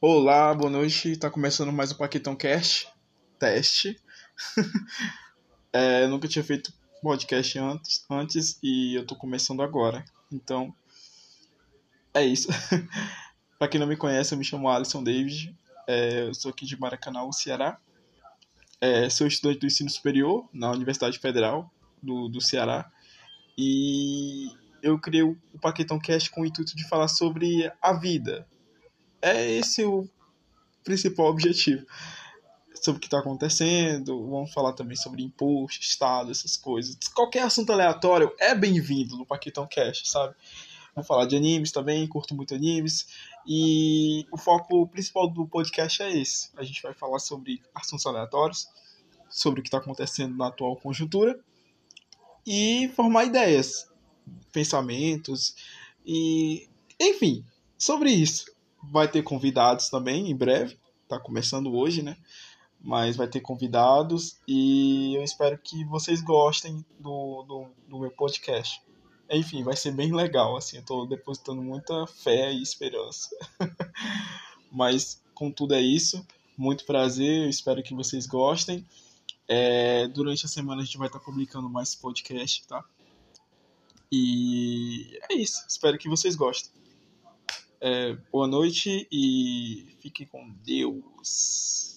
Olá, boa noite. Tá começando mais um Paquetão Cast. Teste. é, nunca tinha feito podcast antes, antes e eu tô começando agora. Então, é isso. pra quem não me conhece, eu me chamo Alisson David. É, eu sou aqui de Maracanã, Ceará. É, sou estudante do ensino superior na Universidade Federal do, do Ceará. E eu criei o Paquetão Cast com o intuito de falar sobre a vida, é esse o principal objetivo. Sobre o que está acontecendo, vamos falar também sobre imposto, Estado, essas coisas. Qualquer assunto aleatório é bem-vindo no Paquetão Cash, sabe? Vamos falar de animes também, curto muito animes. E o foco principal do podcast é esse. A gente vai falar sobre assuntos aleatórios, sobre o que está acontecendo na atual conjuntura e formar ideias, pensamentos e enfim, sobre isso. Vai ter convidados também em breve. Tá começando hoje, né? Mas vai ter convidados e eu espero que vocês gostem do, do, do meu podcast. Enfim, vai ser bem legal, assim, eu tô depositando muita fé e esperança. Mas, contudo, é isso. Muito prazer, eu espero que vocês gostem. É, durante a semana a gente vai estar publicando mais podcast, tá? E é isso. Espero que vocês gostem. É, boa noite e fique com Deus.